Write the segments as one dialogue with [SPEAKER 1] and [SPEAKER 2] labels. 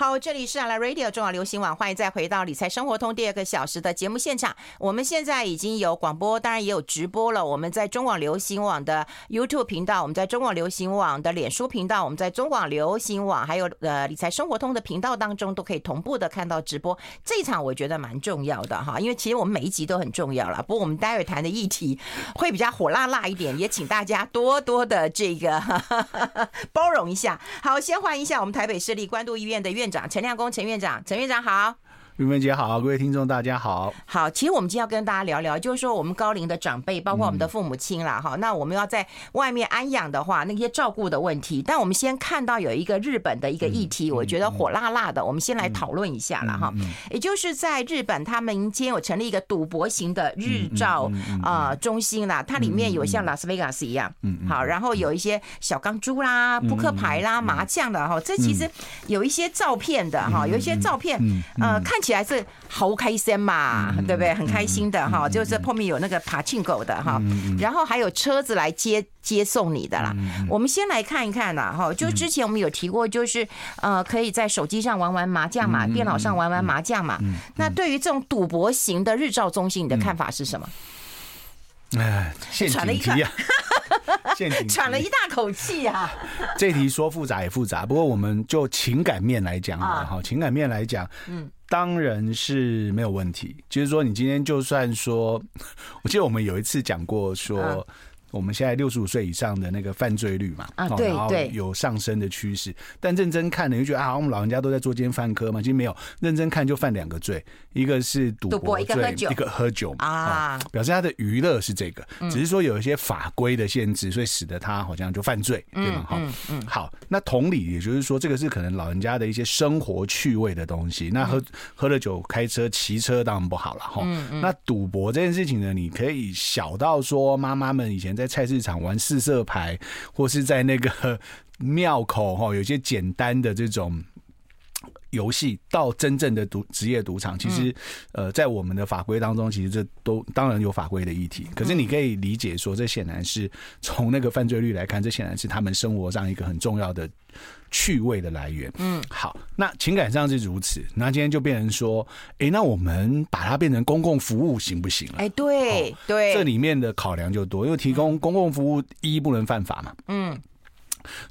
[SPEAKER 1] 好，这里是阿拉 Radio 中广流行网，欢迎再回到理财生活通第二个小时的节目现场。我们现在已经有广播，当然也有直播了。我们在中广流行网的 YouTube 频道，我们在中广流行网的脸书频道，我们在中广流行网还有呃理财生活通的频道当中，都可以同步的看到直播。这一场我觉得蛮重要的哈，因为其实我们每一集都很重要了。不过我们待会谈的议题会比较火辣辣一点，也请大家多多的这个 包容一下。好，先欢迎一下我们台北市立关渡医院的院长陈亮公陈院长，陈院长好。
[SPEAKER 2] 玉芬姐好，各位听众大家好。
[SPEAKER 1] 好，其实我们今天要跟大家聊聊，就是说我们高龄的长辈，包括我们的父母亲啦，哈、嗯，那我们要在外面安养的话，那些照顾的问题。但我们先看到有一个日本的一个议题，嗯、我觉得火辣辣的，嗯、我们先来讨论一下了哈。也就是在日本，他们今天有成立一个赌博型的日照啊中心啦，它里面有像拉斯维加斯一样，嗯，好，然后有一些小钢珠啦、扑克牌啦、麻将的哈，这其实有一些照片的哈，有一些照片，呃，看起。起来是好开心嘛，对不对？很开心的哈，就是后面有那个爬进狗的哈，然后还有车子来接接送你的啦。我们先来看一看呐，哈，就之前我们有提过，就是呃，可以在手机上玩玩麻将嘛，电脑上玩玩麻将嘛。那对于这种赌博型的日照中心，你的看法是什么？
[SPEAKER 2] 哎，现场的一口
[SPEAKER 1] 喘了一大口气啊。
[SPEAKER 2] 这题说复杂也复杂，不过我们就情感面来讲啊，哈，情感面来讲，嗯。当然是没有问题，就是说，你今天就算说，我记得我们有一次讲过说。我们现在六十五岁以上的那个犯罪率嘛，啊，对对，有上升的趋势。但认真看呢，你就觉得啊，我们老人家都在做奸犯科嘛，其实没有。认真看就犯两个罪，一个是赌博罪，一个喝酒啊，表示他的娱乐是这个，只是说有一些法规的限制，所以使得他好像就犯罪，对吗？哈，嗯，好。那同理，也就是说，这个是可能老人家的一些生活趣味的东西。那喝喝了酒开车骑车当然不好了，哈。那赌博这件事情呢，你可以小到说妈妈们以前。在菜市场玩四色牌，或是在那个庙口哈，有些简单的这种游戏，到真正的赌职业赌场，其实呃，在我们的法规当中，其实这都当然有法规的议题。可是你可以理解说，这显然是从那个犯罪率来看，这显然是他们生活上一个很重要的。趣味的来源，嗯，好，那情感上是如此，那今天就变成说，哎、欸，那我们把它变成公共服务行不行了？
[SPEAKER 1] 哎、欸，对、哦、对，
[SPEAKER 2] 这里面的考量就多，因为提供公共服务一不能犯法嘛，嗯。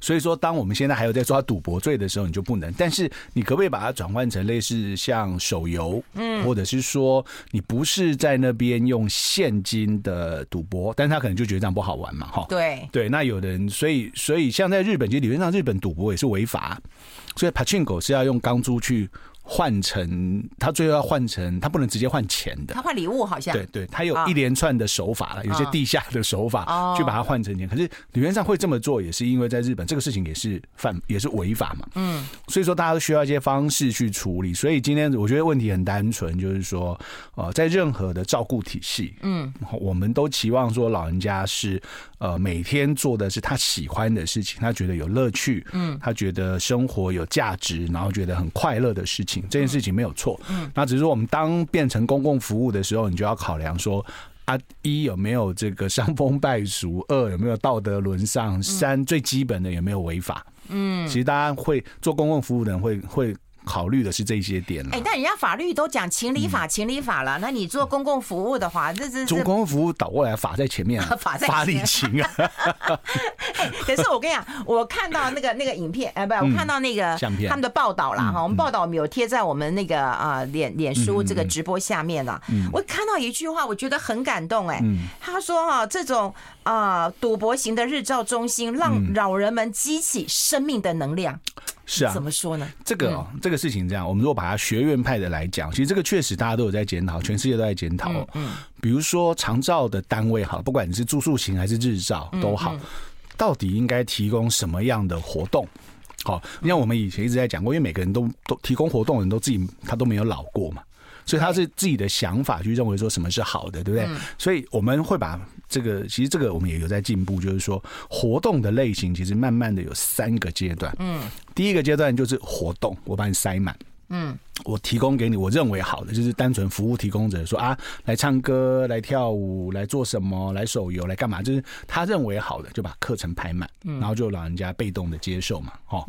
[SPEAKER 2] 所以说，当我们现在还有在抓赌博罪的时候，你就不能。但是，你可不可以把它转换成类似像手游，嗯，或者是说，你不是在那边用现金的赌博，但是他可能就觉得这样不好玩嘛，哈。对对，那有的人，所以所以像在日本，其实理论上日本赌博也是违法，所以 Pachinko 是要用钢珠去。换成他最后要换成他不能直接换钱的，
[SPEAKER 1] 他换礼物好像
[SPEAKER 2] 对对，他有一连串的手法了，有些地下的手法去把它换成钱。可是理论上会这么做，也是因为在日本这个事情也是犯也是违法嘛。嗯，所以说大家都需要一些方式去处理。所以今天我觉得问题很单纯，就是说呃，在任何的照顾体系，嗯，我们都期望说老人家是呃每天做的是他喜欢的事情，他觉得有乐趣，嗯，他觉得生活有价值，然后觉得很快乐的事情。这件事情没有错，嗯，那只是说我们当变成公共服务的时候，你就要考量说啊，一有没有这个伤风败俗，二有没有道德沦丧，三最基本的有没有违法，嗯，其实大家会做公共服务的人会会。考虑的是这些点了。哎，
[SPEAKER 1] 但人家法律都讲情理法，情理法了。那你做公共服务的话，这这
[SPEAKER 2] 做公共服务倒过来，法在前面，
[SPEAKER 1] 法在
[SPEAKER 2] 法理情啊。
[SPEAKER 1] 可是我跟你讲，我看到那个 那个影片，哎，不，我看到那个他们的报道啦哈。我们报道我们有贴在我们那个啊脸脸书这个直播下面了。我看到一句话，我觉得很感动。哎，他说哈，这种啊赌博型的日照中心，让老人们激起生命的能量。
[SPEAKER 2] 是啊，
[SPEAKER 1] 怎么说呢？
[SPEAKER 2] 这个哦，这个事情这样，我们如果把它学院派的来讲，其实这个确实大家都有在检讨，全世界都在检讨。嗯，比如说长照的单位好，不管你是住宿型还是日照都好，到底应该提供什么样的活动？好，你像我们以前一直在讲过，因为每个人都都提供活动的人都自己他都没有老过嘛。所以他是自己的想法去认为说什么是好的，对不对？所以我们会把这个，其实这个我们也有在进步，就是说活动的类型其实慢慢的有三个阶段。嗯，第一个阶段就是活动，我把你塞满。嗯，我提供给你我认为好的，就是单纯服务提供者说啊，来唱歌、来跳舞、来做什么、来手游、来干嘛，就是他认为好的，就把课程排满，然后就老人家被动的接受嘛。哦。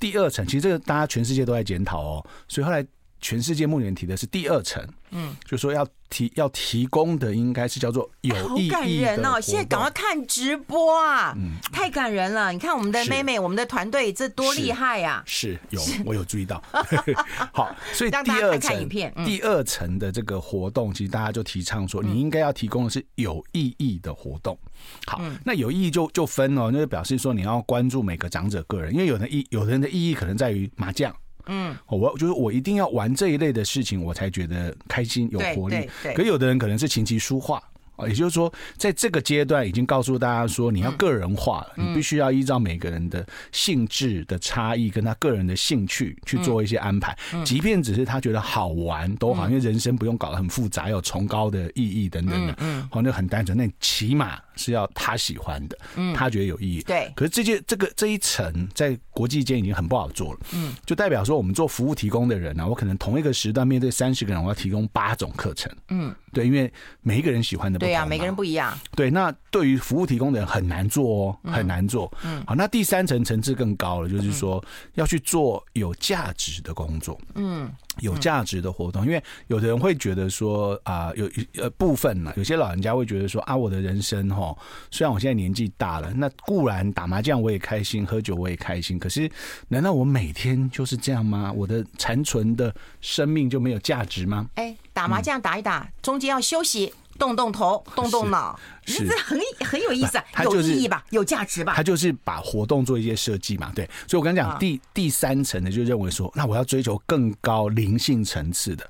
[SPEAKER 2] 第二层，其实这个大家全世界都在检讨哦，所以后来。全世界目前提的是第二层，嗯，就说要提要提供的应该是叫做有意义好感人哦！
[SPEAKER 1] 现在赶快看直播啊，嗯，太感人了！你看我们的妹妹，我们的团队这多厉害呀、啊！
[SPEAKER 2] 是有我有注意到，好，所以第二层第二层的这个活动，其实大家就提倡说，你应该要提供的是有意义的活动。好，那有意义就就分哦，那就表示说你要关注每个长者个人，因为有的意有的人的意义可能在于麻将。嗯，我就是我一定要玩这一类的事情，我才觉得开心有活力。可有的人可能是琴棋书画。啊也就是说，在这个阶段已经告诉大家说，你要个人化了，你必须要依照每个人的性质的差异，跟他个人的兴趣去做一些安排。即便只是他觉得好玩都好，因为人生不用搞得很复杂，有崇高的意义等等的。嗯，好，那很单纯，那起码是要他喜欢的，嗯他觉得有意义。对。可是这些这个这一层在国际间已经很不好做了。嗯。就代表说，我们做服务提供的人呢，我可能同一个时段面对三十个人，我要提供八种课程。嗯。对，因为每一个人喜欢的不同。对呀，每个人不一样。对，那对于服务提供的人很难做哦，很难做。嗯，好，那第三层层次更高了，就是说要去做有价值的工作。嗯，有价值的活动，因为有的人会觉得说啊，有呃部分呢，有些老人家会觉得说啊，我的人生哈，虽然我现在年纪大了，那固然打麻将我也开心，喝酒我也开心，可是难道我每天就是这样吗？我的残存的生命就没有价值吗？哎。打麻将打一打，中间要休息，动动头，动动脑，是这很很有意思啊，有意义吧，有价值吧？他就是把活动做一些设计嘛，对。所以我跟你讲，第第三层的就认为说，那我要追求更高灵性层次的。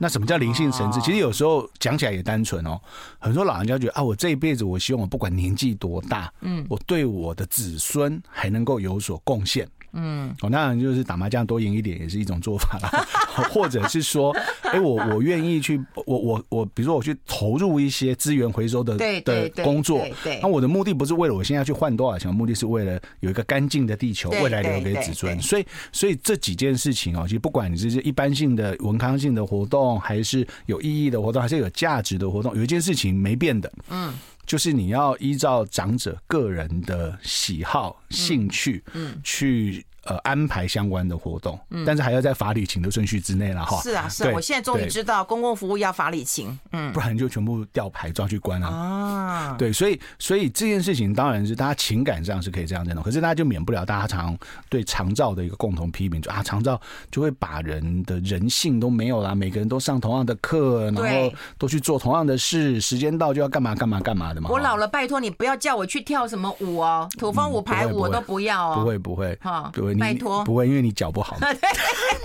[SPEAKER 2] 那什么叫灵性层次？其实有时候讲起来也单纯哦。很多老人家觉得啊，我这一辈子，我希望我不管年纪多大，嗯，我对我的子孙还能够有所贡献。嗯，哦，当然就是打麻将多赢一点也是一种做法啦，或者是说，哎、欸，我我愿意去，我我我，比如说我去投入一些资源回收的的工作，对，那我的目的不是为了我现在去换多少钱，目的是为了有一个干净的地球，未来留给子孙。所以，所以这几件事情哦，其实不管你是一般性的文康性的活动，还是有意义的活动，还是有价值的活动，有一件事情没变的，嗯，就是你要依照长者个人的喜好、兴趣，嗯，去。呃，安排相关的活动，嗯，但是还要在法理情的顺序之内了哈。是啊，是啊，我现在终于知道公共服务要法理情，嗯，不然就全部吊牌抓去关啊。啊，对，所以所以这件事情当然是大家情感上是可以这样认同，可是大家就免不了大家常对长照的一个共同批评，就啊，长照就会把人的人性都没有啦，每个人都上同样的课，然后都去做同样的事，时间到就要干嘛干嘛干嘛的嘛。我老了，拜托你不要叫我去跳什么舞哦，土风舞、排舞我都不要哦。不会不会，哈，不会。拜托，不会，因为你脚不好。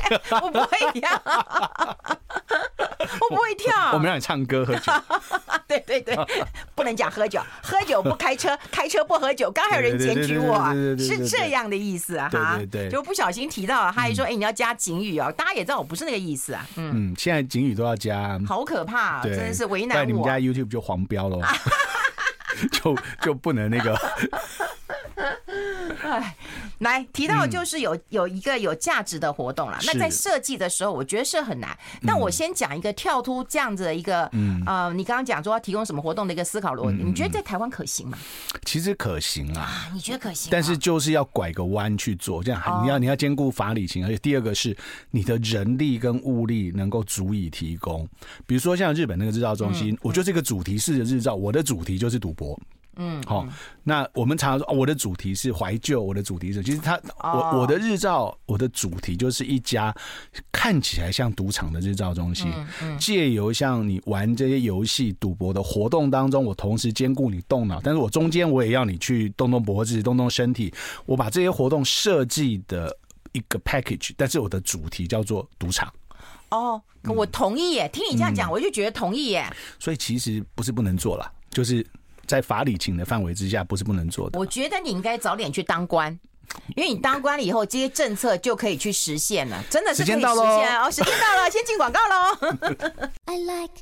[SPEAKER 2] 我不会跳，我不会跳。我们让你唱歌喝酒。对 对对，不能讲喝酒，喝酒不开车，开车不喝酒。刚还有人检举我，是这样的意思啊？哈，对对，就不小心提到了，他还说：“哎，你要加警语哦。”大家也知道我不是那个意思啊。嗯，现在警语都要加，好可怕，真的是为难我。在你们家 YouTube 就黄标了，就就不能那个。哎。来提到就是有有一个有价值的活动了，那在设计的时候，我觉得是很难。但我先讲一个跳脱这样子的一个，呃，你刚刚讲说要提供什么活动的一个思考逻辑，你觉得在台湾可行吗？其实可行啊，你觉得可行？但是就是要拐个弯去做，这样你要你要兼顾法理情，而且第二个是你的人力跟物力能够足以提供。比如说像日本那个日照中心，我觉得这个主题式的日照，我的主题就是赌博。嗯，好，那我们常常说，我的主题是怀旧，我的主题是，其实他，我我的日照，我的主题就是一家看起来像赌场的日照中心，借由像你玩这些游戏、赌博的活动当中，我同时兼顾你动脑，但是我中间我也要你去动动脖子、动动身体，我把这些活动设计的一个 package，但是我的主题叫做赌场。哦，我同意耶，听你这样讲，我就觉得同意耶。所以其实不是不能做了，就是。在法理情的范围之下，不是不能做的。我觉得你应该早点去当官，因为你当官了以后，这些政策就可以去实现了，真的是可以实现哦。时间到了，先进广告喽。I like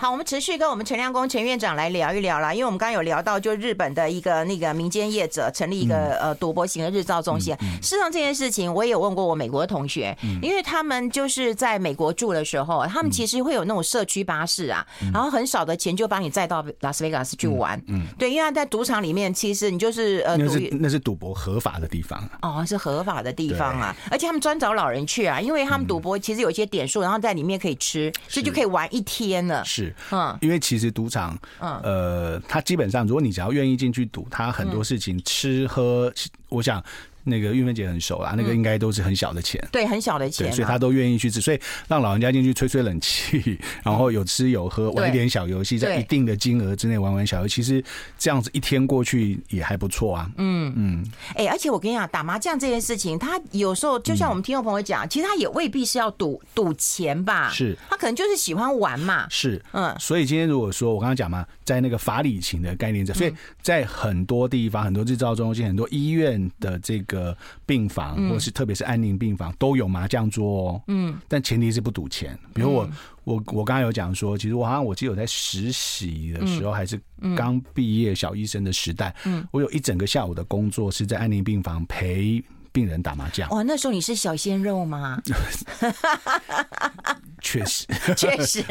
[SPEAKER 1] 好，我们持续跟我们陈亮公陈院长来聊一聊啦，因为我们刚刚有聊到，就日本的一个那个民间业者成立一个呃赌博型的日照中心。事实上这件事情，我也有问过我美国的同学，因为他们就是在美国住的时候，他们其实会有那种社区巴士啊，然后很少的钱就帮你载到拉斯维加斯去玩。嗯，对，因为在赌场里面，其实你就是呃，
[SPEAKER 2] 那是那是赌博合法的地方
[SPEAKER 1] 哦，是合法的地方啊，而且他们专找老人去啊，因为他们赌博其实有一些点数，然后在里面可以吃，所以就可以玩一天了。
[SPEAKER 2] 是，嗯，因为。其实赌场，呃，它基本上，如果你只要愿意进去赌，它很多事情吃喝，我想。那个玉芬姐很熟啦，那个应该都是很小的钱，
[SPEAKER 1] 对，很小的钱，
[SPEAKER 2] 所以他都愿意去吃，所以让老人家进去吹吹冷气，然后有吃有喝，玩一点小游戏，在一定的金额之内玩玩小游戏，其实这样子一天过去也还不错啊。嗯。嗯，
[SPEAKER 1] 哎，而且我跟你讲，打麻将这件事情，他有时候就像我们听众朋友讲，其实他也未必是要赌赌钱吧，
[SPEAKER 2] 是，
[SPEAKER 1] 他可能就是喜欢玩嘛。
[SPEAKER 2] 是，嗯，所以今天如果说我刚刚讲嘛，在那个法理情的概念在，所以在很多地方，很多制造中心，很多医院的这个。呃，病房或是特别是安宁病房都有麻将桌哦，嗯，但前提是不赌钱。比如我我我刚刚有讲说，其实我好像我记得我在实习的时候，还是刚毕业小医生的时代，嗯，我有一整个下午的工作是在安宁病房陪病人打麻将。
[SPEAKER 1] 哦，那时候你是小鲜肉吗？
[SPEAKER 2] 确实，
[SPEAKER 1] 确实，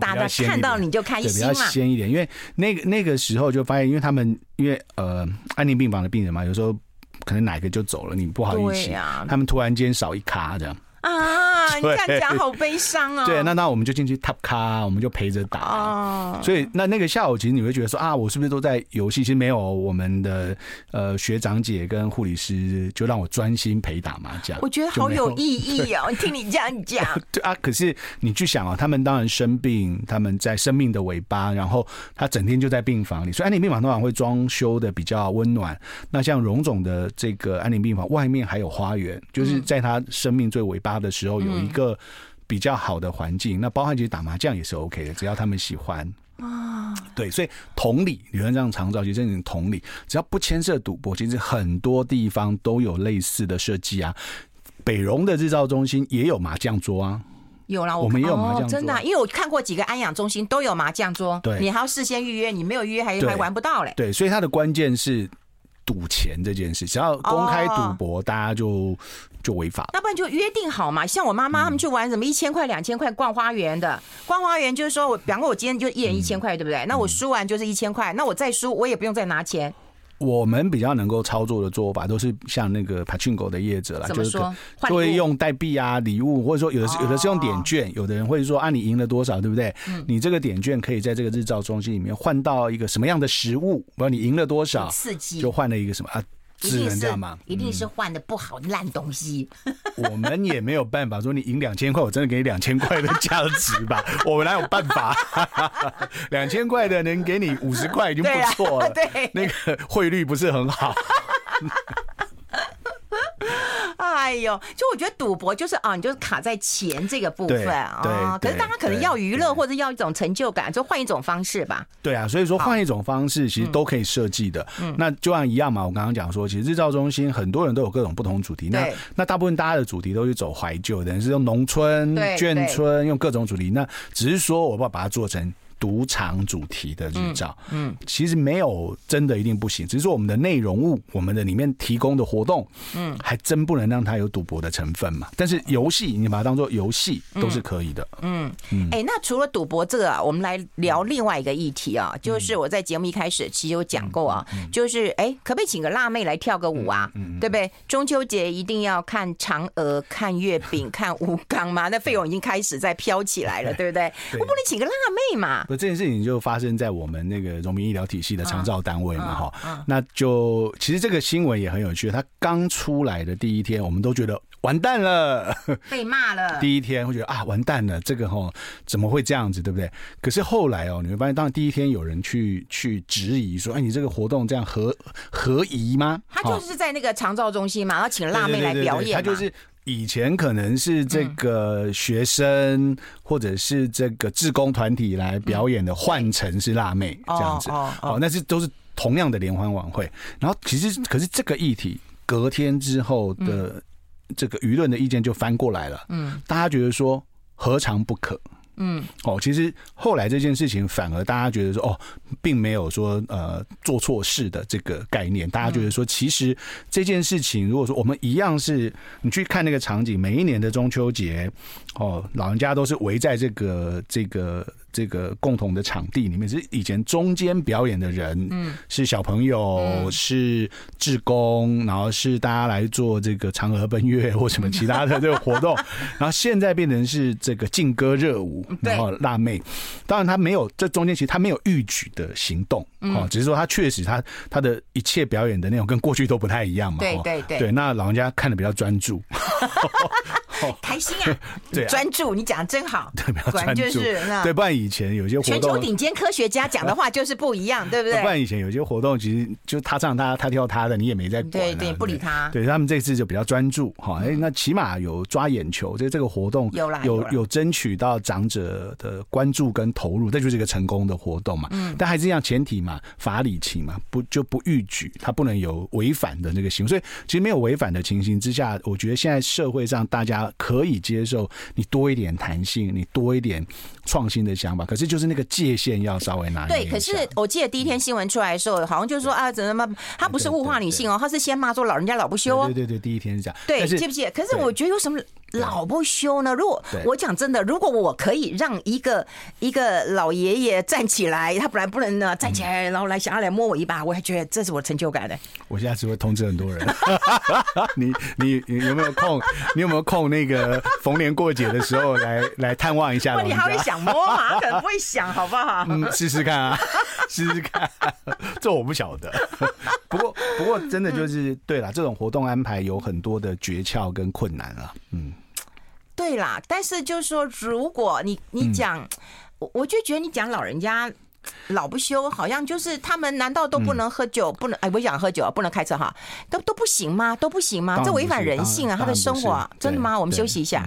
[SPEAKER 1] 打的看到你就开心嘛，
[SPEAKER 2] 比较鲜一点。因为那个那个时候就发现，因为他们因为呃安宁病房的病人嘛，有时候。可能哪个就走了，你不好意思，啊、他们突然间少一卡这样。
[SPEAKER 1] 啊，你这样讲好悲伤啊。
[SPEAKER 2] 对，那那我们就进去 top 咖，我们就陪着打。哦，所以那那个下午，其实你会觉得说啊，我是不是都在游戏？其实没有，我们的呃学长姐跟护理师就让我专心陪打麻将。
[SPEAKER 1] 我觉得好有意义哦，听你这样讲。
[SPEAKER 2] 对啊，可是你去想啊，他们当然生病，他们在生命的尾巴，然后他整天就在病房里，所以安宁病房通常会装修的比较温暖。那像荣总的这个安宁病房外面还有花园，就是在他生命最尾巴。的时候有一个比较好的环境，那包含其实打麻将也是 OK 的，只要他们喜欢啊。对，所以同理，理论上长照其实同理，只要不牵涉赌博，其实很多地方都有类似的设计啊。北荣的日照中心也有麻将桌啊，
[SPEAKER 1] 有啦，我，
[SPEAKER 2] 我们也有麻将桌，
[SPEAKER 1] 真的，因为我看过几个安养中心都有麻将桌，对，你还要事先预约，你没有预约还还玩不到嘞。
[SPEAKER 2] 对，所以它的关键是赌钱这件事，只要公开赌博，大家就。就违法，
[SPEAKER 1] 那不然就约定好嘛。像我妈妈他们去玩什么一千块、两千块逛花园的，逛花园就是说我，比方说我今天就一人一千块，对不对？那我输完就是一千块，那我再输我也不用再拿钱。
[SPEAKER 2] 我们比较能够操作的做法，都是像那个 Pachinko 的业者啦，就是就会用代币啊、礼物，或者说有的是有的是用点券，有的人会说啊，你赢了多少，对不对？你这个点券可以在这个日照中心里面换到一个什么样的食物？不知道你赢了多少，
[SPEAKER 1] 刺激
[SPEAKER 2] 就换了一个什么啊？只能这样吗？
[SPEAKER 1] 一定是换的不好烂东西。
[SPEAKER 2] 我们也没有办法说你赢两千块，我真的给你两千块的价值吧？我们哪有办法？两千块的能给你五十块已经不错了。对，那个汇率不是很好。
[SPEAKER 1] 哎呦，就我觉得赌博就是啊，你就是卡在钱这个部分啊。可是大家可能要娱乐或者要一种成就感，就换一种方式吧。
[SPEAKER 2] 对啊，所以说换一种方式其实都可以设计的。嗯，那就像一样嘛，我刚刚讲说，其实日照中心很多人都有各种不同主题。那那大部分大家的主题都是走怀旧的，是用农村、眷村，用各种主题。那只是说，我不要把它做成。赌场主题的日照，嗯，其实没有真的一定不行，只是说我们的内容物，我们的里面提供的活动，嗯，还真不能让它有赌博的成分嘛。但是游戏，你把它当做游戏都是可以的，嗯
[SPEAKER 1] 嗯。哎，那除了赌博这个啊，我们来聊另外一个议题啊，就是我在节目一开始其实有讲过啊，就是哎，可不可以请个辣妹来跳个舞啊？对不对？中秋节一定要看嫦娥、看月饼、看吴刚嘛？那费用已经开始在飘起来了，对不对？我不能请个辣妹嘛？
[SPEAKER 2] 这件事情就发生在我们那个荣民医疗体系的长照单位嘛，哈，那就其实这个新闻也很有趣。他刚出来的第一天，我们都觉得完蛋了，
[SPEAKER 1] 被骂了。
[SPEAKER 2] 第一天会觉得啊，完蛋了，这个哈怎么会这样子，对不对？可是后来哦，你会发现，当第一天有人去去质疑说，哎，你这个活动这样合合宜吗？
[SPEAKER 1] 他就是在那个长照中心嘛，然后请辣妹来表演，
[SPEAKER 2] 他就是。以前可能是这个学生或者是这个志工团体来表演的，换成是辣妹这样子。哦，那是都是同样的联欢晚会。然后其实可是这个议题隔天之后的这个舆论的意见就翻过来了，嗯，大家觉得说何尝不可？嗯，哦，其实后来这件事情反而大家觉得说，哦，并没有说呃做错事的这个概念，大家觉得说，其实这件事情，如果说我们一样是你去看那个场景，每一年的中秋节，哦，老人家都是围在这个这个。这个共同的场地里面，是以前中间表演的人，嗯，是小朋友，嗯、是志工，然后是大家来做这个嫦娥奔月或什么其他的这个活动，然后现在变成是这个劲歌热舞，然后辣妹，当然他没有这中间其实他没有预举的行动，哦，只是说他确实他他的一切表演的内容跟过去都不太一样嘛，
[SPEAKER 1] 对对对，
[SPEAKER 2] 对，那老人家看的比较专注。
[SPEAKER 1] 开心啊！对，专注，你讲的真好。
[SPEAKER 2] 对，比较专注。对，不然以前有些活动，
[SPEAKER 1] 全球顶尖科学家讲的话就是不一样，对不对？
[SPEAKER 2] 不然以前有些活动，其实就他唱他，他跳他的，你也没在管。
[SPEAKER 1] 对对，不理他。
[SPEAKER 2] 对他们这次就比较专注，哈，哎，那起码有抓眼球，就这个活动有有有争取到长者的关注跟投入，这就是一个成功的活动嘛。嗯。但还是一样前提嘛，法理情嘛，不就不逾矩，他不能有违反的那个行为。所以其实没有违反的情形之下，我觉得现在社会上大家。可以接受你多一点弹性，你多一点创新的想法，可是就是那个界限要稍微拿捏。
[SPEAKER 1] 对，可是我记得第一天新闻出来的时候，好像就是说啊，怎么他不是物化女性哦，他是先骂说老人家老不休哦。
[SPEAKER 2] 对对对，第一天是这样。
[SPEAKER 1] 对，记不记得？可是我觉得有什么老不休呢？如果我讲真的，如果我可以让一个一个老爷爷站起来，他本来不能呢站起来，然后来想要来摸我一把，我还觉得这是我成就感的。
[SPEAKER 2] 我现在只会通知很多人。你你你有没有空？你有没有空？那个逢年过节的时候来来探望一下。
[SPEAKER 1] 问你还会想摸吗？可能不会想，好不好？
[SPEAKER 2] 嗯，试试看啊，试试看。这我不晓得。不过不过，真的就是对了，这种活动安排有很多的诀窍跟困难啊。嗯，
[SPEAKER 1] 对啦。但是就是说，如果你你讲，我我就觉得你讲老人家。老不休，好像就是他们难道都不能喝酒？嗯、不能哎，我想喝酒，不能开车哈，都都不行吗？都不行吗？这违反人性啊！他的生活真的吗？我们休息一下。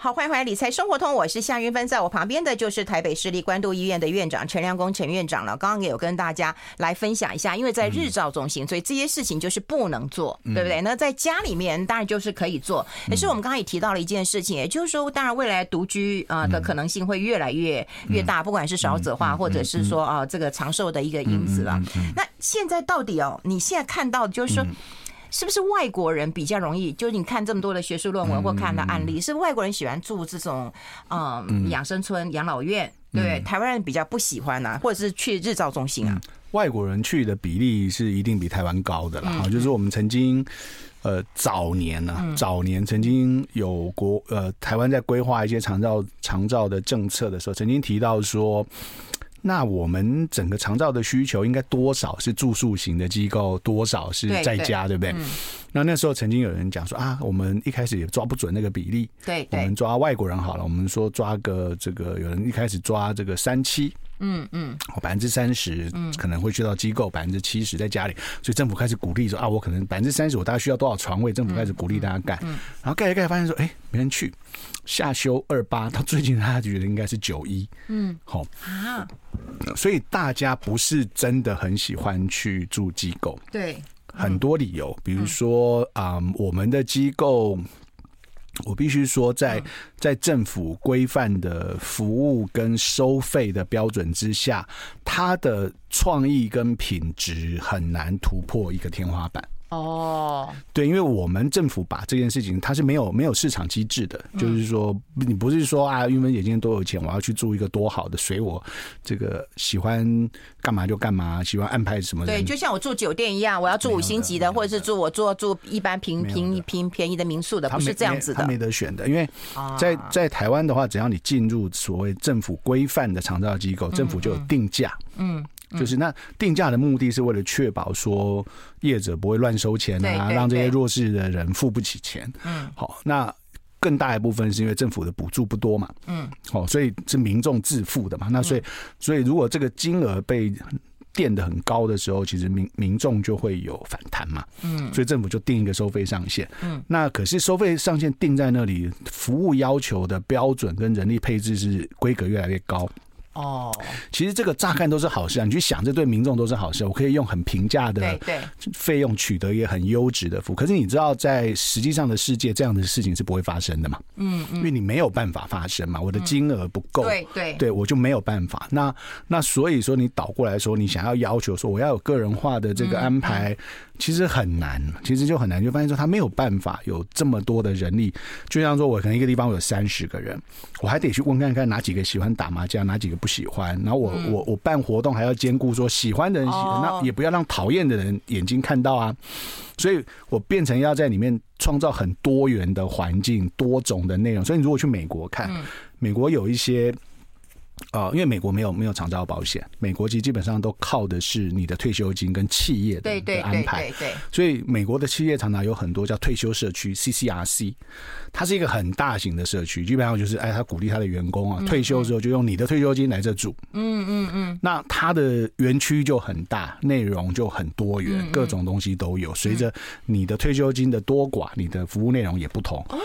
[SPEAKER 1] 好，欢迎回来理财生活通，我是夏云芬，在我旁边的就是台北市立关渡医院的院长陈良公陈院长了。刚刚也有跟大家来分享一下，因为在日照中心，所以这些事情就是不能做，对不对？那在家里面当然就是可以做。可是我们刚刚也提到了一件事情，也就是说，当然未来独居啊的可能性会越来越越大，不管是少子化，或者是说啊这个长寿的一个因子了。那现在到底哦，你现在看到就是说。是不是外国人比较容易？就是你看这么多的学术论文或看的案例，是不是外国人喜欢住这种嗯养生村、养老院？对，台湾人比较不喜欢啊，或者是去日照中心啊？
[SPEAKER 2] 外国人去的比例是一定比台湾高的啦。就是我们曾经呃早年呢，早年曾经有国呃台湾在规划一些长照长照的政策的时候，曾经提到说。那我们整个长照的需求应该多少是住宿型的机构，多少是在家，对不对？那那时候曾经有人讲说啊，我们一开始也抓不准那个比例，对，我们抓外国人好了，我们说抓个这个，有人一开始抓这个三七。嗯嗯，百分之三十可能会去到机构，百分之七十在家里，所以政府开始鼓励说啊，我可能百分之三十我大概需要多少床位，政府开始鼓励大家盖，然后盖一盖发现说，哎，没人去，下修二八，到最近他觉得应该是九一，嗯，好。啊，所以大家不是真的很喜欢去住机构，对，很多理由，比如说啊，我们的机构。我必须说，在在政府规范的服务跟收费的标准之下，它的创意跟品质很难突破一个天花板。哦，对，因为我们政府把这件事情，它是没有没有市场机制的，就是说，你不是说啊，云门姐今天多有钱，我要去住一个多好的，随我这个喜欢干嘛就干嘛，喜欢安排什么。对，
[SPEAKER 1] 就像我住酒店一样，我要住五星级的，或者是住我住住一般平平平便宜的民宿的，不是这样子的。
[SPEAKER 2] 他没得选的，因为在在台湾的话，只要你进入所谓政府规范的长照机构，政府就有定价。嗯。就是那定价的目的是为了确保说业者不会乱收钱啊，让这些弱势的人付不起钱。嗯，好，那更大一部分是因为政府的补助不多嘛。嗯，好，所以是民众自付的嘛。那所以，所以如果这个金额被垫的很高的时候，其实民民众就会有反弹嘛。嗯，所以政府就定一个收费上限。嗯，那可是收费上限定在那里，服务要求的标准跟人力配置是规格越来越高。
[SPEAKER 1] 哦，
[SPEAKER 2] 其实这个乍看都是好事啊，你去想，这对民众都是好事。我可以用很平价的费用取得一个很优质的服务。可是你知道，在实际上的世界，这样的事情是不会发生的嘛？嗯，因为你没有办法发生嘛，我的金额不够，对对，对我就没有办法。那那所以说，你倒过来说，你想要要求说我要有个人化的这个安排。其实很难，其实就很难，就发现说他没有办法有这么多的人力。就像说我可能一个地方有三十个人，我还得去问看看哪几个喜欢打麻将，哪几个不喜欢。然后我我我办活动还要兼顾说喜欢的人喜欢，那也不要让讨厌的人眼睛看到啊。所以我变成要在里面创造很多元的环境，多种的内容。所以你如果去美国看，美国有一些。呃，因为美国没有没有长照保险，美国其实基本上都靠的是你的退休金跟企业的的安排。对对对对。所以美国的企业常常有很多叫退休社区 （CCRC），它是一个很大型的社区，基本上就是哎，他鼓励他的员工啊，退休之后就用你的退休金来这住。嗯嗯嗯。那它的园区就很大，内容就很多元，各种东西都有。随着你的退休金的多寡，你的服务内容也不同。哦，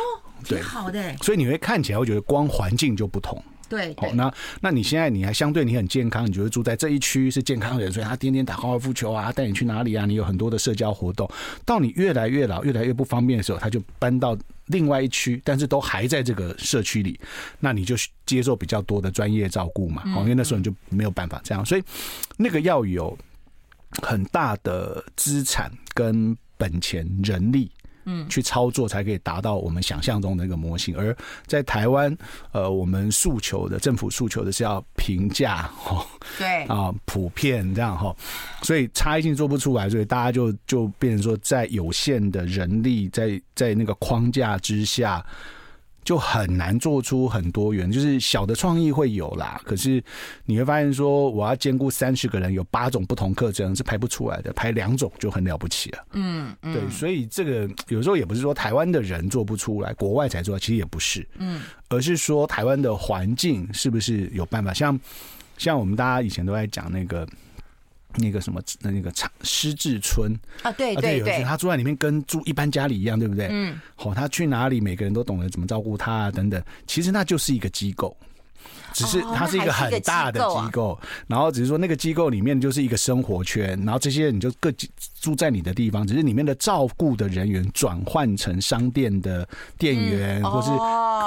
[SPEAKER 1] 挺好的。
[SPEAKER 2] 所以你会看起来会觉得光环境就不同。
[SPEAKER 1] 对，对，
[SPEAKER 2] 那那你现在你还相对你很健康，你觉得住在这一区是健康的人，所以他天天打高尔夫球啊，带你去哪里啊？你有很多的社交活动。到你越来越老，越来越不方便的时候，他就搬到另外一区，但是都还在这个社区里，那你就接受比较多的专业照顾嘛。哦，因为那时候你就没有办法这样，所以那个要有很大的资产跟本钱、人力。嗯，去操作才可以达到我们想象中的那个模型。而在台湾，呃，我们诉求的政府诉求的是要平价，哈，对啊，普遍这样哈，所以差异性做不出来，所以大家就就变成说，在有限的人力，在在那个框架之下。就很难做出很多元，就是小的创意会有啦。可是你会发现说，我要兼顾三十个人，有八种不同特征是排不出来的，排两种就很了不起了。嗯，对，所以这个有时候也不是说台湾的人做不出来，国外才做，其实也不是。嗯，而是说台湾的环境是不是有办法？像像我们大家以前都在讲那个。那个什么，那个长失志村。
[SPEAKER 1] 啊，对对对，
[SPEAKER 2] 他住在里面跟住一般家里一样，对不对？嗯，好，他去哪里，每个人都懂得怎么照顾他啊，等等。其实那就是一个机构，只是它是一个很大的机构，然后只是说那个机构里面就是一个生活圈，然后这些你就各住在你的地方，只是里面的照顾的人员转换成商店的店员，或是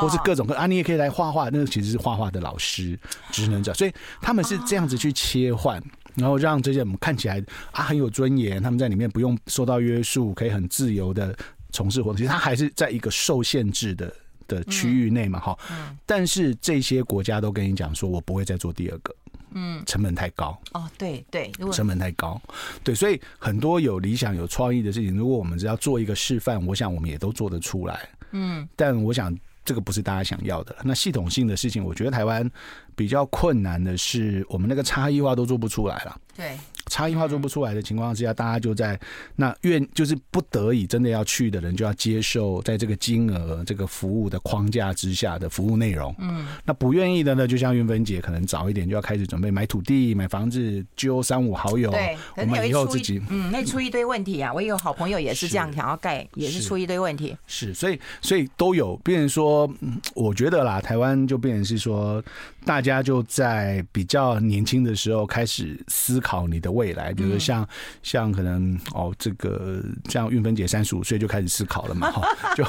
[SPEAKER 2] 或是各种各啊，你也可以来画画，那个其实是画画的老师、职能者，所以他们是这样子去切换。然后让这些我们看起来啊很有尊严，他们在里面不用受到约束，可以很自由的从事活动。其实他还是在一个受限制的的区域内嘛，哈。嗯。但是这些国家都跟你讲说，我不会再做第二个，嗯，成本太高。
[SPEAKER 1] 哦，对对，
[SPEAKER 2] 成本太高。对，所以很多有理想、有创意的事情，如果我们只要做一个示范，我想我们也都做得出来。嗯。但我想这个不是大家想要的。那系统性的事情，我觉得台湾。比较困难的是，我们那个差异化都做不出来了。
[SPEAKER 1] 对。
[SPEAKER 2] 差异化做不出来的情况之下，大家就在那愿就是不得已真的要去的人，就要接受在这个金额、这个服务的框架之下的服务内容。嗯，那不愿意的呢，就像云芬姐，可能早一点就要开始准备买土地、买房子，揪三五好友。
[SPEAKER 1] 对，
[SPEAKER 2] 我们以后自己
[SPEAKER 1] 嗯，那出一堆问题啊！我有好朋友也是这样想要盖，也是出一堆问题。
[SPEAKER 2] 是，所以所以都有。变成说，我觉得啦，台湾就变成是说，大家就在比较年轻的时候开始思考你的。未来，比如说像像可能哦，这个像运芬姐三十五岁就开始思考了嘛，就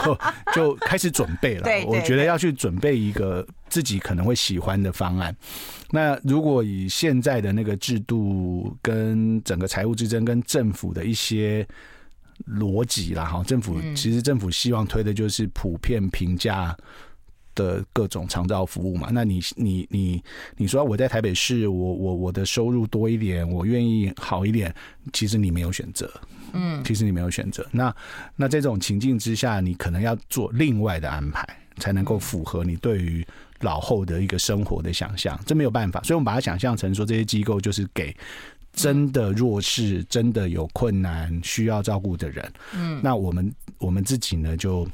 [SPEAKER 2] 就开始准备了。我觉得要去准备一个自己可能会喜欢的方案。那如果以现在的那个制度跟整个财务之争跟政府的一些逻辑啦，哈，政府其实政府希望推的就是普遍评价。的各种长照服务嘛，那你你你你说我在台北市，我我我的收入多一点，我愿意好一点，其实你没有选择，嗯，其实你没有选择。那那这种情境之下，你可能要做另外的安排，才能够符合你对于老后的一个生活的想象。这没有办法，所以我们把它想象成说，这些机构就是给真的弱势、真的有困难需要照顾的人。嗯，那我们我们自己呢就。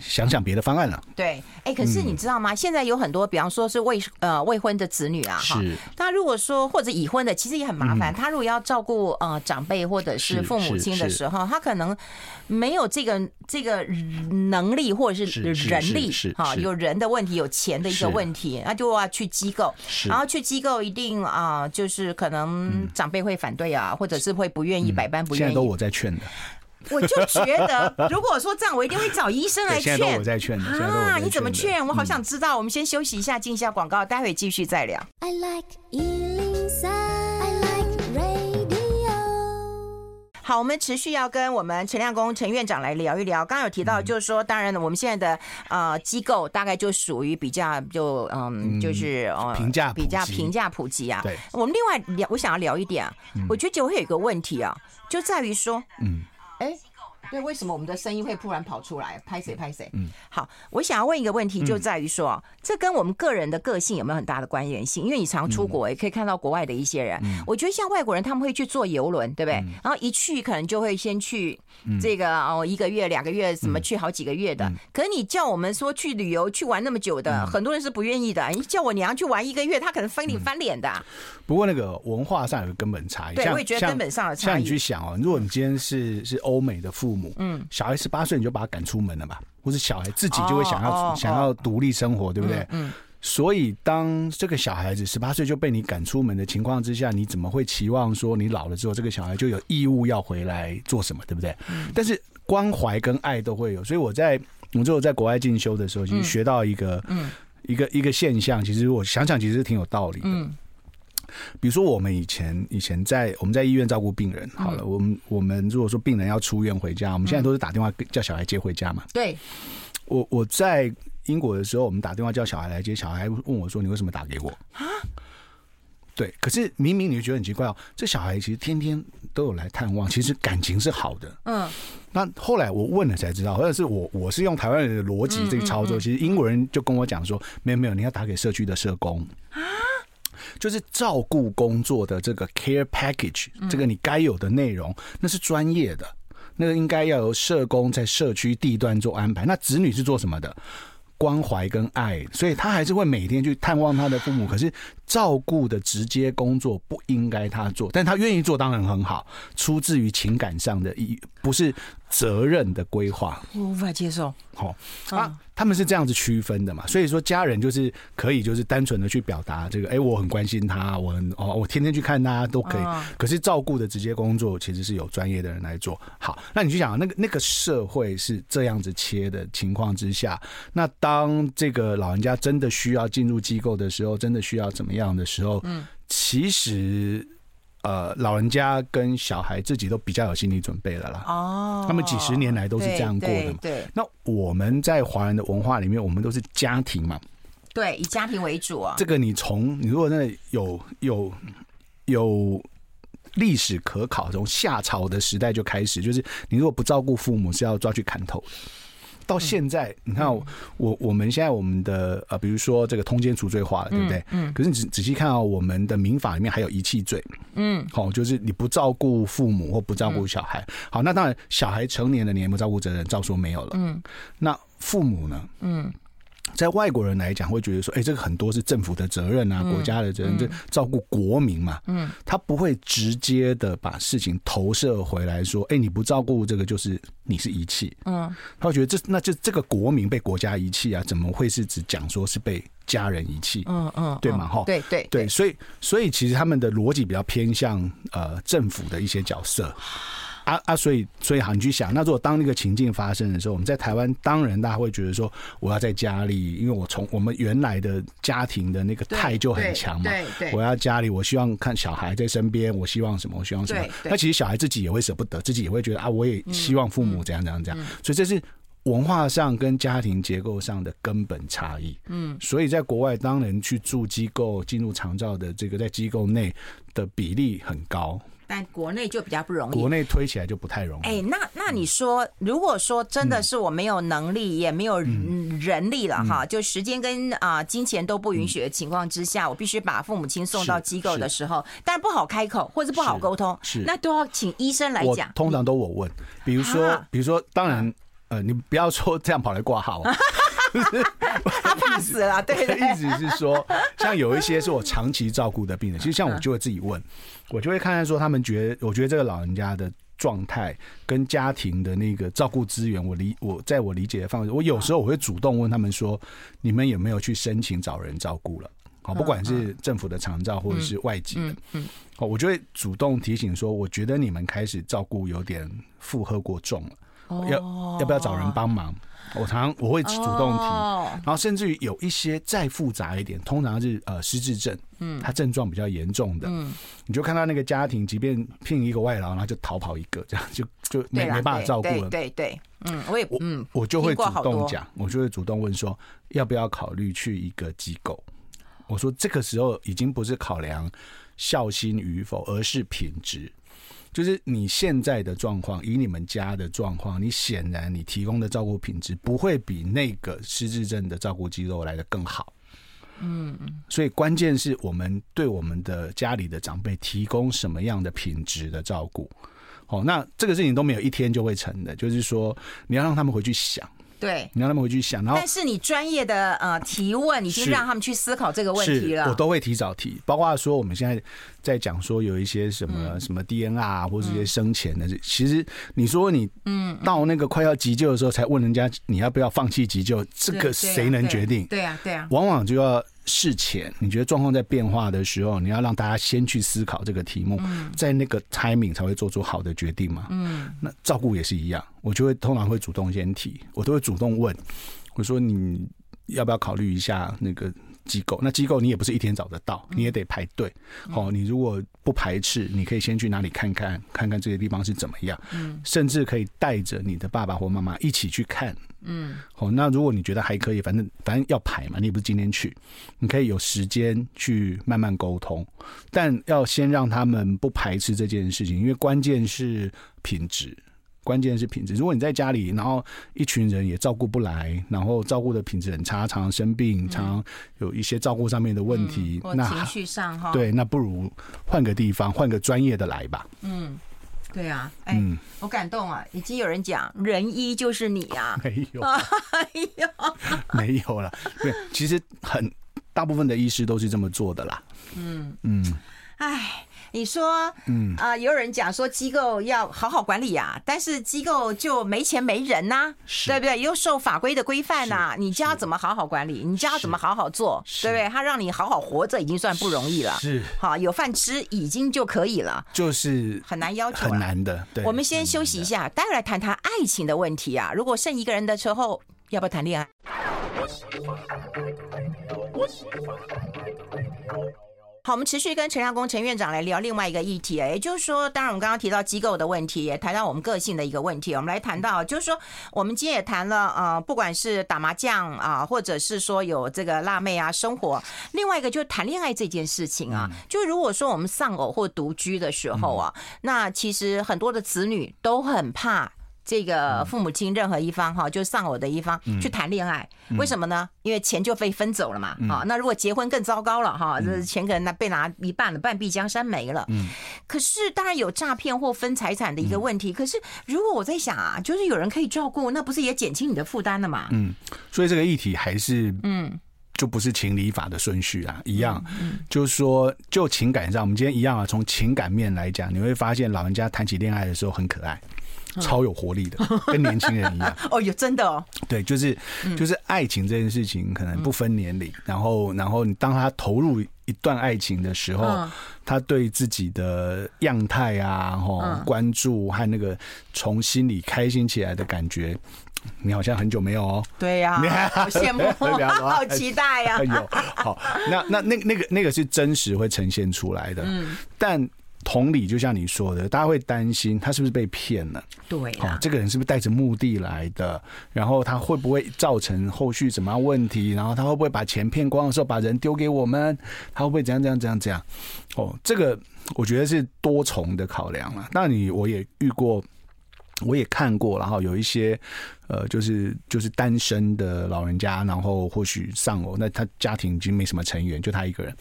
[SPEAKER 2] 想想别的方案了。
[SPEAKER 1] 对，哎，可是你知道吗？现在有很多，比方说是未呃未婚的子女啊，哈，他如果说或者已婚的，其实也很麻烦。他如果要照顾呃长辈或者是父母亲的时候，他可能没有这个这个能力或者是人力，哈，有人的问题，有钱的一个问题，那就要去机构，然后去机构一定啊，就是可能长辈会反对啊，或者是会不愿意，百般不愿意。
[SPEAKER 2] 现在都我在劝的。
[SPEAKER 1] 我就觉得，如果说这样，我一定会找医生来劝。
[SPEAKER 2] 现在都我在劝
[SPEAKER 1] 啊，你怎么劝？我好想知道。我们先休息一下，进一下广告，待会继续再聊。I like 103, I like radio。好，我们持续要跟我们陈亮公陈院长来聊一聊。刚刚有提到，就是说，当然了，我们现在的呃机构大概就属于比较就嗯，就是呃
[SPEAKER 2] 评价
[SPEAKER 1] 比较评价普及啊。
[SPEAKER 2] 对。
[SPEAKER 1] 我们另外聊，我想要聊一点啊，我觉得就会有一个问题啊，就在于说，嗯。哎，对，为什么我们的声音会突然跑出来？拍谁拍谁？嗯，好，我想要问一个问题，就在于说，嗯、这跟我们个人的个性有没有很大的关联性？因为你常出国，也可以看到国外的一些人。嗯、我觉得像外国人，他们会去坐游轮，对不对？嗯、然后一去可能就会先去这个哦，一个月、两个月，什么去好几个月的。嗯、可是你叫我们说去旅游去玩那么久的，嗯、很多人是不愿意的。你叫我娘去玩一个月，她可能翻脸翻脸的。
[SPEAKER 2] 不过那个文化上有个根本差异，
[SPEAKER 1] 对，我也觉得根本上的差异。
[SPEAKER 2] 像你去想哦，如果你今天是是欧美的父母，嗯，小孩十八岁你就把他赶出门了嘛，或是小孩自己就会想要想要独立生活，对不对？嗯。所以当这个小孩子十八岁就被你赶出门的情况之下，你怎么会期望说你老了之后这个小孩就有义务要回来做什么，对不对？嗯。但是关怀跟爱都会有，所以我在我最后在国外进修的时候，其实学到一个嗯一个一个现象，其实我想想其实挺有道理的。嗯。比如说，我们以前以前在我们在医院照顾病人，好了，我们我们如果说病人要出院回家，我们现在都是打电话叫小孩接回家嘛。
[SPEAKER 1] 对，
[SPEAKER 2] 我我在英国的时候，我们打电话叫小孩来接，小孩问我说：“你为什么打给我？”啊？对，可是明明你就觉得很奇怪哦，这小孩其实天天都有来探望，其实感情是好的。嗯。那后来我问了才知道，或者是我我是用台湾人的逻辑这个操作，其实英国人就跟我讲说：“没有没有，你要打给社区的社工。”啊。就是照顾工作的这个 care package，这个你该有的内容，那是专业的，那个应该要由社工在社区地段做安排。那子女是做什么的？关怀跟爱，所以他还是会每天去探望他的父母。可是照顾的直接工作不应该他做，但他愿意做，当然很好，出自于情感上的意义，不是。责任的规划，
[SPEAKER 1] 我无法接受。
[SPEAKER 2] 好啊，他们是这样子区分的嘛？所以说，家人就是可以，就是单纯的去表达这个，哎，我很关心他，我很哦，我天天去看他都可以。可是照顾的直接工作，其实是有专业的人来做。好，那你去想，那个那个社会是这样子切的情况之下，那当这个老人家真的需要进入机构的时候，真的需要怎么样的时候，嗯，其实。呃，老人家跟小孩自己都比较有心理准备了啦。哦，他们几十年来都是这样过的嘛。
[SPEAKER 1] 对，
[SPEAKER 2] 那我们在华人的文化里面，我们都是家庭嘛。
[SPEAKER 1] 对，以家庭为主啊。
[SPEAKER 2] 这个你从你如果那有有有历史可考，从夏朝的时代就开始，就是你如果不照顾父母，是要抓去砍头。到现在，你看我我我们现在我们的呃，比如说这个通奸除罪化了，对不对？嗯。可是你仔仔细看啊，我们的民法里面还有遗弃罪。嗯。好，就是你不照顾父母或不照顾小孩。好，那当然小孩成年了，你有没有照顾责任？照说没有了。嗯。那父母呢？嗯。在外国人来讲，会觉得说，哎，这个很多是政府的责任啊，国家的责任，就照顾国民嘛。嗯，他不会直接的把事情投射回来说，哎，你不照顾这个，就是你是遗弃。嗯，他会觉得这，那就这个国民被国家遗弃啊，怎么会是只讲说是被家人遗弃？嗯嗯，对吗？哈，
[SPEAKER 1] 对对
[SPEAKER 2] 对，所以所以其实他们的逻辑比较偏向呃政府的一些角色。啊啊，所以所以好，你去想，那如果当那个情境发生的时候，我们在台湾，当然大家会觉得说，我要在家里，因为我从我们原来的家庭的那个态就很强嘛，对对我要家里，我希望看小孩在身边，我希望什么，我希望什么。那其实小孩自己也会舍不得，自己也会觉得啊，我也希望父母怎样怎样怎样。所以这是文化上跟家庭结构上的根本差异。嗯，所以在国外，当然去住机构、进入长照的这个在机构内的比例很高。
[SPEAKER 1] 但国内就比较不容易，
[SPEAKER 2] 国内推起来就不太容易。
[SPEAKER 1] 哎，那那你说，如果说真的是我没有能力，也没有人力了哈，就时间跟啊金钱都不允许的情况之下，我必须把父母亲送到机构的时候，但不好开口或者不好沟通，是。那都要请医生来讲。
[SPEAKER 2] 通常都我问，比如说，比如说，当然呃，你不要说这样跑来挂号啊。
[SPEAKER 1] 他怕死了，对对。
[SPEAKER 2] 意思是说，像有一些是我长期照顾的病人，其实像我就会自己问，我就会看看说他们觉得，我觉得这个老人家的状态跟家庭的那个照顾资源，我理我在我理解的范围，我有时候我会主动问他们说，你们有没有去申请找人照顾了？好，不管是政府的长照或者是外籍的，嗯，好，我就会主动提醒说，我觉得你们开始照顾有点负荷过重了，要要不要找人帮忙？我常常我会主动提，然后甚至于有一些再复杂一点，通常是呃失智症，嗯，他症状比较严重的，嗯，你就看到那个家庭，即便聘一个外劳，然后就逃跑一个，这样就就没没办法照顾了，
[SPEAKER 1] 对对，嗯，我也嗯，
[SPEAKER 2] 我就会主动讲，我就会主动问说，要不要考虑去一个机构？我说这个时候已经不是考量孝心与否，而是品质。就是你现在的状况，以你们家的状况，你显然你提供的照顾品质不会比那个失智症的照顾机构来的更好。嗯嗯，所以关键是我们对我们的家里的长辈提供什么样的品质的照顾。哦，那这个事情都没有一天就会成的，就是说你要让他们回去想。
[SPEAKER 1] 对，
[SPEAKER 2] 你让他们回去想，然后
[SPEAKER 1] 但是你专业的呃提问，已经让他们去思考这个问题了。
[SPEAKER 2] 我都会提早提，包括说我们现在在讲说有一些什么、嗯、什么 DNR 或者一些生前的，嗯、其实你说你嗯到那个快要急救的时候才问人家你要不要放弃急救，这个谁能决定？
[SPEAKER 1] 对啊，对啊，
[SPEAKER 2] 往往就要。事前，你觉得状况在变化的时候，你要让大家先去思考这个题目，在那个 timing 才会做出好的决定嘛。嗯，那照顾也是一样，我就会通常会主动先提，我都会主动问，我说你要不要考虑一下那个。机构，那机构你也不是一天找得到，你也得排队。好，你如果不排斥，你可以先去哪里看看，看看这些地方是怎么样。嗯，甚至可以带着你的爸爸或妈妈一起去看。嗯，好，那如果你觉得还可以，反正反正要排嘛，你也不是今天去，你可以有时间去慢慢沟通，但要先让他们不排斥这件事情，因为关键是品质。关键是品质。如果你在家里，然后一群人也照顾不来，然后照顾的品质很差，常常生病，常常有一些照顾上面的问题，
[SPEAKER 1] 嗯、那情绪上哈，
[SPEAKER 2] 对，那不如换个地方，换个专业的来吧。
[SPEAKER 1] 嗯，对啊，哎、欸，嗯、我感动啊！已经有人讲仁医就是你啊，
[SPEAKER 2] 没有，哎呦，没有了。对，其实很大部分的医师都是这么做的啦。嗯嗯，
[SPEAKER 1] 哎。你说，嗯啊，有人讲说机构要好好管理呀，但是机构就没钱没人呐，对不对？又受法规的规范呐，你叫他怎么好好管理？你叫他怎么好好做？对不对？他让你好好活着已经算不容易了，是好有饭吃已经就可以了，
[SPEAKER 2] 就是
[SPEAKER 1] 很难要求，
[SPEAKER 2] 很难的。对，
[SPEAKER 1] 我们先休息一下，待会来谈谈爱情的问题啊。如果剩一个人的时候，要不要谈恋爱？好，我们持续跟陈亮公陈院长来聊另外一个议题，也就是说，当然我们刚刚提到机构的问题，也谈到我们个性的一个问题。我们来谈到，就是说，我们今天也谈了，呃，不管是打麻将啊，或者是说有这个辣妹啊，生活。另外一个就是谈恋爱这件事情啊，就如果说我们丧偶或独居的时候啊，那其实很多的子女都很怕。这个父母亲任何一方哈，就丧偶的一方去谈恋爱，为什么呢？因为钱就被分走了嘛。啊，那如果结婚更糟糕了哈，这钱可能那被拿一半了，半壁江山没了。嗯，可是当然有诈骗或分财产的一个问题。可是如果我在想啊，就是有人可以照顾，那不是也减轻你的负担了嘛？嗯，
[SPEAKER 2] 所以这个议题还是嗯，就不是情理法的顺序啊，一样。嗯，就是说就情感上，我们今天一样啊，从情感面来讲，你会发现老人家谈起恋爱的时候很可爱。超有活力的，跟年轻人一样。
[SPEAKER 1] 哦，有真的哦。
[SPEAKER 2] 对，就是就是爱情这件事情，可能不分年龄。然后，然后你当他投入一段爱情的时候，他对自己的样态啊，吼，关注和那个从心里开心起来的感觉，你好像很久没有哦。
[SPEAKER 1] 对呀，好羡慕，好期待呀。
[SPEAKER 2] 有好，那那那那个那个是真实会呈现出来的。嗯，但。同理，就像你说的，大家会担心他是不是被骗了？
[SPEAKER 1] 对啊，
[SPEAKER 2] 哦，这个人是不是带着目的来的？然后他会不会造成后续什么样问题？然后他会不会把钱骗光的时候把人丢给我们？他会不会怎样怎样怎样怎样？哦，这个我觉得是多重的考量了。那你我也遇过。我也看过，然后有一些，呃，就是就是单身的老人家，然后或许丧偶，那他家庭已经没什么成员，就他一个人，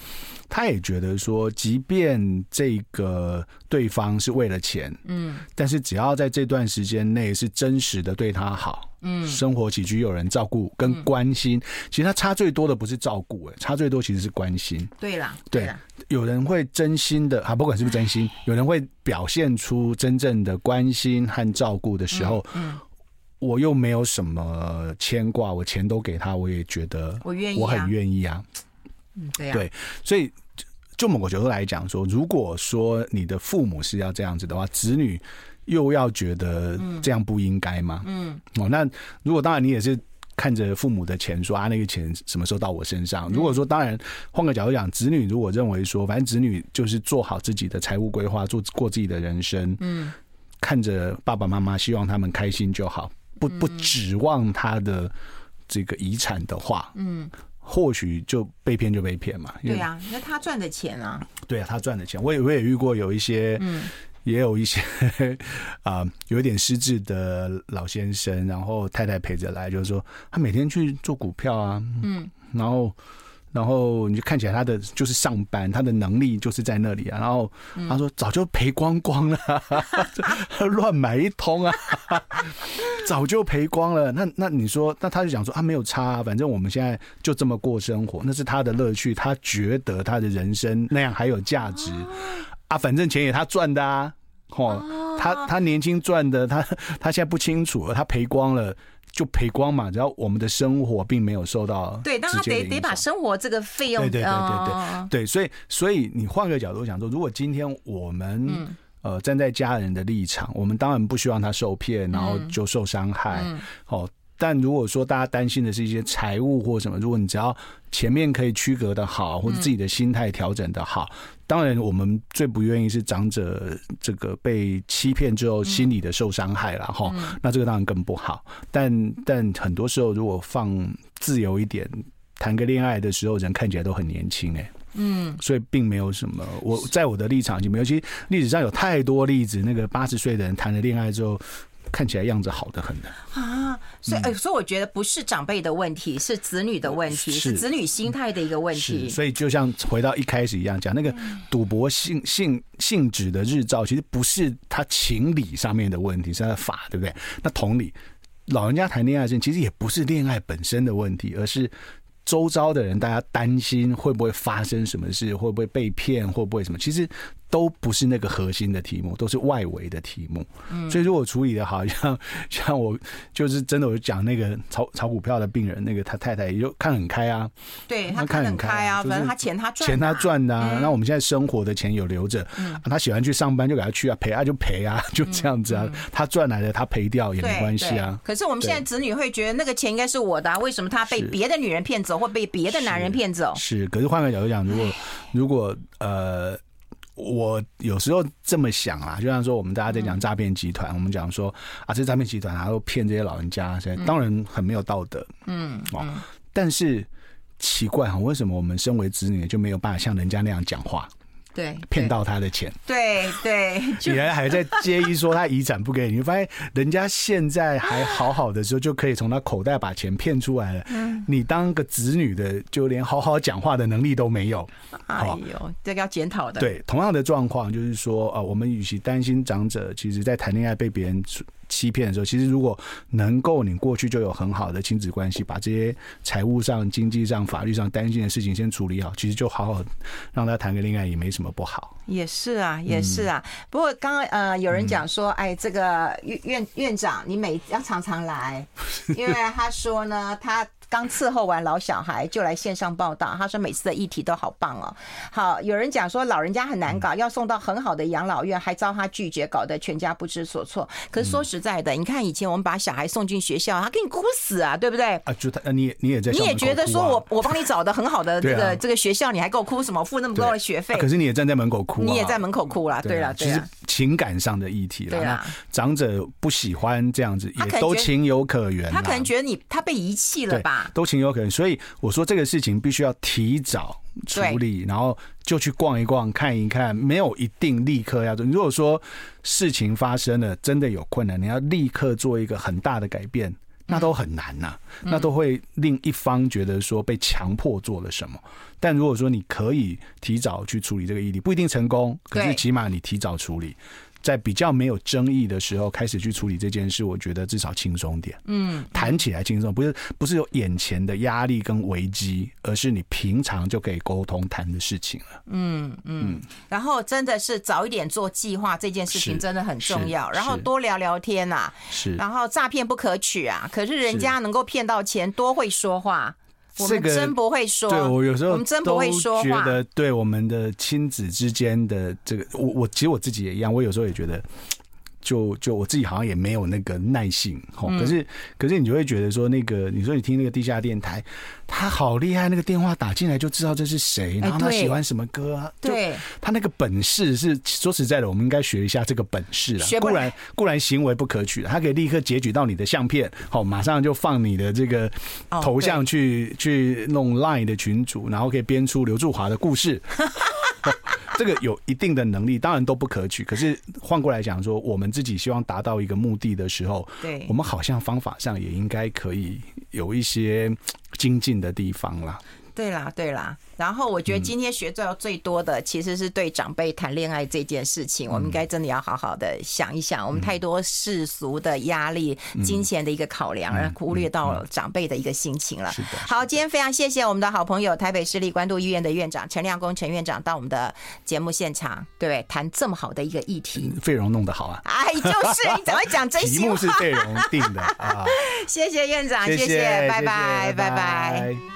[SPEAKER 2] 他也觉得说，即便这个对方是为了钱，嗯，但是只要在这段时间内是真实的对他好，嗯，生活起居有人照顾跟关心，其实他差最多的不是照顾，哎，差最多其实是关心。
[SPEAKER 1] 对啦，
[SPEAKER 2] 对，有人会真心的啊，不管是不是真心，有人会表现出真正的关心和照顾的时候，嗯，我又没有什么牵挂，我钱都给他，我也觉得我愿意，我很愿意啊。
[SPEAKER 1] 嗯，对呀，
[SPEAKER 2] 对，所以就某个角度来讲说，如果说你的父母是要这样子的话，子女。又要觉得这样不应该吗？嗯，哦，那如果当然你也是看着父母的钱说啊，那个钱什么时候到我身上？如果说当然换个角度讲，子女如果认为说，反正子女就是做好自己的财务规划，做过自己的人生，嗯，看着爸爸妈妈，希望他们开心就好，不不指望他的这个遗产的话，嗯，或许就被骗就被骗嘛。
[SPEAKER 1] 对啊，那他赚的钱啊，
[SPEAKER 2] 对啊，他赚的钱，我也我也遇过有一些，嗯。也有一些 啊，有一点失智的老先生，然后太太陪着来，就是说他每天去做股票啊，嗯，然后然后你就看起来他的就是上班，他的能力就是在那里啊，然后他说早就赔光光了，乱买一通啊，早就赔光了。那那你说，那他就想说啊，没有差啊，反正我们现在就这么过生活，那是他的乐趣，他觉得他的人生那样还有价值。啊，反正钱也他赚的啊，哦，他他年轻赚的，他他现在不清楚，他赔光了就赔光嘛，只要我们的生活并没有受到
[SPEAKER 1] 对，但他得得把生活这个费用
[SPEAKER 2] 对对对对对。对，所以所以你换个角度想说，如果今天我们呃站在家人的立场，我们当然不希望他受骗，然后就受伤害，哦。但如果说大家担心的是一些财务或什么，如果你只要前面可以区隔的好，或者自己的心态调整的好，当然我们最不愿意是长者这个被欺骗之后心理的受伤害了哈。那这个当然更不好。但但很多时候如果放自由一点，谈个恋爱的时候，人看起来都很年轻哎。嗯，所以并没有什么。我在我的立场就没有，其实历史上有太多例子，那个八十岁的人谈了恋爱之后。看起来样子好的很呢
[SPEAKER 1] 啊，所以、嗯、所以我觉得不是长辈的问题，是子女的问题，是，是子女心态的一个问题。
[SPEAKER 2] 所以就像回到一开始一样讲，那个赌博性性性质的日照，其实不是他情理上面的问题，是他的法，对不对？那同理，老人家谈恋爱时，其实也不是恋爱本身的问题，而是。周遭的人，大家担心会不会发生什么事，会不会被骗，会不会什么？其实都不是那个核心的题目，都是外围的题目。嗯，所以如果处理的好，像 像我就是真的，我讲那个炒炒股票的病人，那个他太太也就看很开啊，
[SPEAKER 1] 对他看很开啊，反正他钱他赚，
[SPEAKER 2] 钱他赚的啊。那我们现在生活的钱有留着，嗯，他喜欢去上班就给他去啊，赔啊就赔啊，就这样子啊。他赚来的他赔掉也没关系啊。
[SPEAKER 1] 可是我们现在子女会觉得那个钱应该是我的，为什么他被别的女人骗走？或被别的男人骗走
[SPEAKER 2] 是，是，可是换个角度讲，如果如果呃，我有时候这么想啊，就像说我们大家在讲诈骗集团，嗯、我们讲说啊，这诈骗集团然后骗这些老人家，现在当然很没有道德，嗯，哦，嗯、但是奇怪哈，为什么我们身为子女就没有办法像人家那样讲话？
[SPEAKER 1] 对，
[SPEAKER 2] 骗到他的钱，
[SPEAKER 1] 对对，
[SPEAKER 2] 你还还在介意说他遗产不给你，你发现人家现在还好好的时候，就可以从他口袋把钱骗出来了。嗯，你当个子女的，就连好好讲话的能力都没有。
[SPEAKER 1] 哎呦，这个要检讨的。
[SPEAKER 2] 对，同样的状况就是说，呃，我们与其担心长者，其实在谈恋爱被别人欺骗的时候，其实如果能够你过去就有很好的亲子关系，把这些财务上、经济上、法律上担心的事情先处理好，其实就好好让他谈个恋爱也没什么不好。
[SPEAKER 1] 也是啊，也是啊。嗯、不过刚刚呃有人讲说，哎，这个院院院长你每要常常来，因为他说呢他。刚伺候完老小孩就来线上报道，他说每次的议题都好棒哦。好，有人讲说老人家很难搞，要送到很好的养老院，还遭他拒绝，搞得全家不知所措。可是说实在的，你看以前我们把小孩送进学校，他给你哭死啊，对不对？
[SPEAKER 2] 啊，就他，你也你也在，
[SPEAKER 1] 你也觉得说我我帮你找的很好的这个这个学校，你还给我哭什么？付那么多的学费？
[SPEAKER 2] 可是你也站在门口哭，
[SPEAKER 1] 你也在门口哭了。对了，其实，
[SPEAKER 2] 情感上的议题了。那长者不喜欢这样子，也都情有可原。
[SPEAKER 1] 他可能觉得你他被遗弃了吧？
[SPEAKER 2] 都情有可原。所以我说这个事情必须要提早处理，然后就去逛一逛、看一看，没有一定立刻要做。如果说事情发生了，真的有困难，你要立刻做一个很大的改变，那都很难呐，那都会令一方觉得说被强迫做了什么。但如果说你可以提早去处理这个议题，不一定成功，可是起码你提早处理，在比较没有争议的时候开始去处理这件事，我觉得至少轻松点。嗯，谈起来轻松，不是不是有眼前的压力跟危机，而是你平常就可以沟通谈的事情了。
[SPEAKER 1] 嗯嗯。然后真的是早一点做计划，这件事情真的很重要。然后多聊聊天呐。
[SPEAKER 2] 是。
[SPEAKER 1] 然后诈骗不可取啊，可是人家能够骗到钱，多会说话。我们真不会说，
[SPEAKER 2] 对我有时候
[SPEAKER 1] 我们真不会说话，
[SPEAKER 2] 觉得对我们的亲子之间的这个，我我其实我自己也一样，我有时候也觉得。就就我自己好像也没有那个耐性，可是可是你就会觉得说，那个你说你听那个地下电台，他好厉害，那个电话打进来就知道这是谁，然后他喜欢什么歌啊？对，他那个本事是说实在的，我们应该学一下这个本事啊。固然固然行为不可取，他可以立刻截取到你的相片，好，马上就放你的这个头像去去弄 Line 的群组，然后可以编出刘祝华的故事。这个有一定的能力，当然都不可取。可是换过来讲说，我们自己希望达到一个目的的时候，对，我们好像方法上也应该可以有一些精进的地方啦。
[SPEAKER 1] 对啦，对啦。然后我觉得今天学到最多的，其实是对长辈谈恋爱这件事情，我们应该真的要好好的想一想。我们太多世俗的压力、金钱的一个考量，而忽略到了长辈的一个心情了。是的。好，今天非常谢谢我们的好朋友台北市立关渡医院的院长陈亮公陈院长到我们的节目现场，对，谈这么好的一个议题。
[SPEAKER 2] 费荣弄得好啊！
[SPEAKER 1] 哎，就是你怎么会讲真心话？题
[SPEAKER 2] 目是费荣定的啊！
[SPEAKER 1] 谢谢院长，谢谢，拜拜，拜拜。